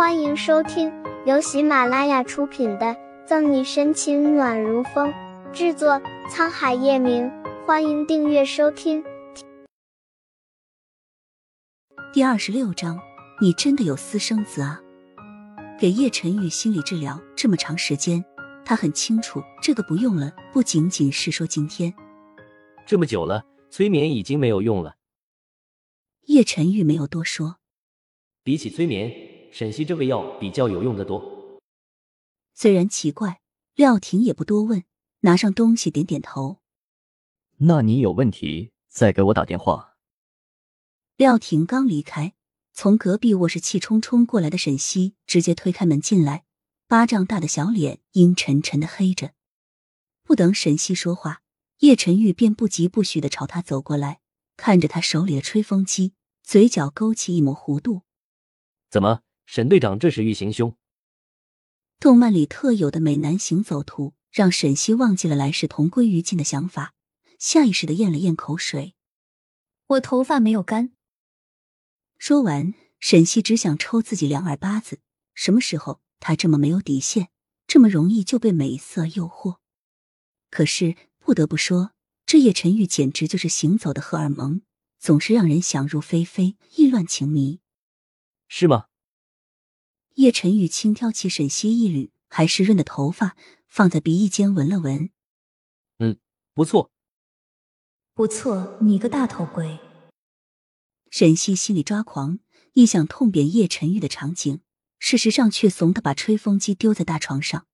欢迎收听由喜马拉雅出品的《赠你深情暖如风》，制作沧海夜明。欢迎订阅收听。第二十六章，你真的有私生子啊？给叶晨宇心理治疗这么长时间，他很清楚这个不用了，不仅仅是说今天，这么久了，催眠已经没有用了。叶晨玉没有多说，比起催眠。沈西这个药比较有用的多。虽然奇怪，廖婷也不多问，拿上东西点点头。那你有问题再给我打电话。廖婷刚离开，从隔壁卧室气冲冲过来的沈西直接推开门进来，巴掌大的小脸阴沉沉的黑着。不等沈西说话，叶晨玉便不疾不徐的朝他走过来，看着他手里的吹风机，嘴角勾起一抹弧度。怎么？沈队长，这是欲行凶。动漫里特有的美男行走图，让沈西忘记了来世同归于尽的想法，下意识的咽了咽口水。我头发没有干。说完，沈西只想抽自己两耳巴子。什么时候他这么没有底线，这么容易就被美色诱惑？可是不得不说，这叶晨玉简直就是行走的荷尔蒙，总是让人想入非非，意乱情迷。是吗？叶晨玉轻挑起沈西一缕还湿润的头发，放在鼻翼间闻了闻。嗯，不错，不错，你个大头鬼！沈西心里抓狂，一想痛扁叶晨玉的场景，事实上却怂的把吹风机丢在大床上，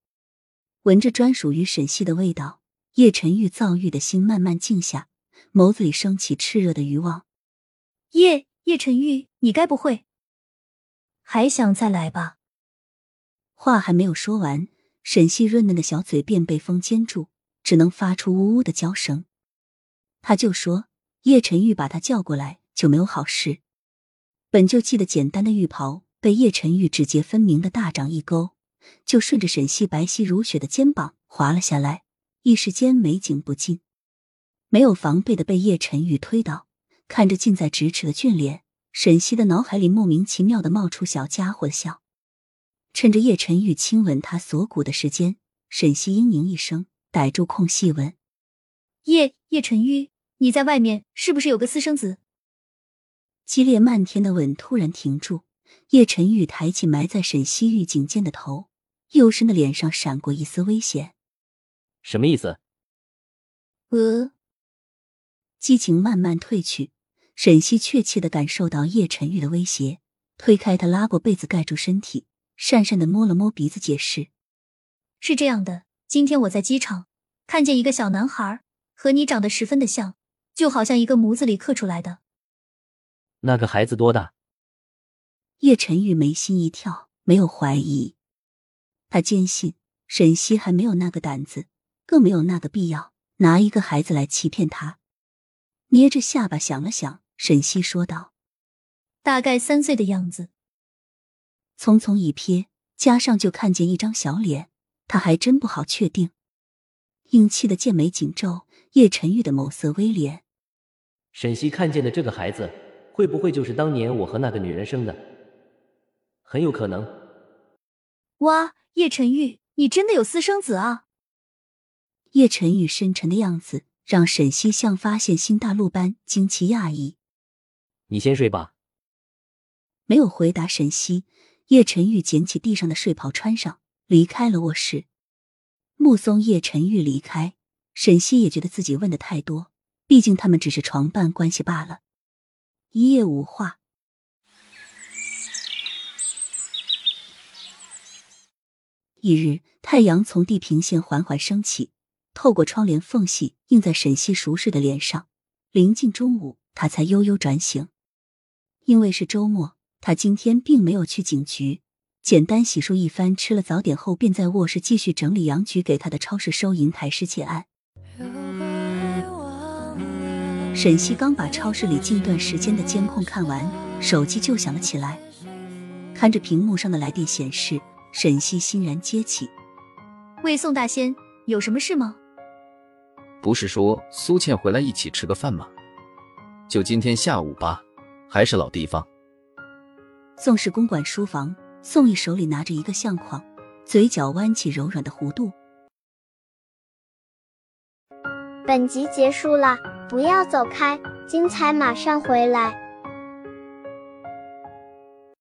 闻着专属于沈西的味道，叶晨玉躁郁的心慢慢静下，眸子里升起炽热的欲望。叶叶晨玉，你该不会还想再来吧？话还没有说完，沈西润嫩的小嘴便被风尖住，只能发出呜呜的娇声。他就说叶晨玉把他叫过来就没有好事。本就系得简单的浴袍被叶晨玉指节分明的大掌一勾，就顺着沈西白皙如雪的肩膀滑了下来，一时间美景不尽。没有防备的被叶晨玉推倒，看着近在咫尺的俊脸，沈西的脑海里莫名其妙的冒出小家伙的笑。趁着叶晨玉亲吻他锁骨的时间，沈西嘤咛一声，逮住空隙问：“叶叶晨玉，你在外面是不是有个私生子？”激烈漫天的吻突然停住，叶晨玉抬起埋在沈西玉颈间的头，幼深的脸上闪过一丝危险。什么意思？呃，激情慢慢褪去，沈西确切的感受到叶晨玉的威胁，推开他，拉过被子盖住身体。讪讪的摸了摸鼻子，解释：“是这样的，今天我在机场看见一个小男孩，和你长得十分的像，就好像一个模子里刻出来的。”那个孩子多大？叶晨玉眉心一跳，没有怀疑。他坚信沈西还没有那个胆子，更没有那个必要拿一个孩子来欺骗他。捏着下巴想了想，沈西说道：“大概三岁的样子。”匆匆一瞥，加上就看见一张小脸，他还真不好确定。硬气的剑眉紧皱，叶晨玉的眸色微敛。沈西看见的这个孩子，会不会就是当年我和那个女人生的？很有可能。哇，叶晨玉，你真的有私生子啊！叶晨玉深沉的样子，让沈西像发现新大陆般惊奇讶异。你先睡吧。没有回答沈西。叶晨玉捡起地上的睡袍穿上，离开了卧室。目送叶晨玉离开，沈西也觉得自己问的太多，毕竟他们只是床伴关系罢了。一夜无话。一日，太阳从地平线缓缓升起，透过窗帘缝隙映在沈西熟睡的脸上。临近中午，他才悠悠转醒，因为是周末。他今天并没有去警局，简单洗漱一番，吃了早点后，便在卧室继续整理杨局给他的超市收银台失窃案。沈西刚把超市里近段时间的监控看完，手机就响了起来。看着屏幕上的来电显示，沈西欣然接起：“喂，宋大仙，有什么事吗？不是说苏倩回来一起吃个饭吗？就今天下午吧，还是老地方。”宋氏公馆书房，宋毅手里拿着一个相框，嘴角弯起柔软的弧度。本集结束了，不要走开，精彩马上回来。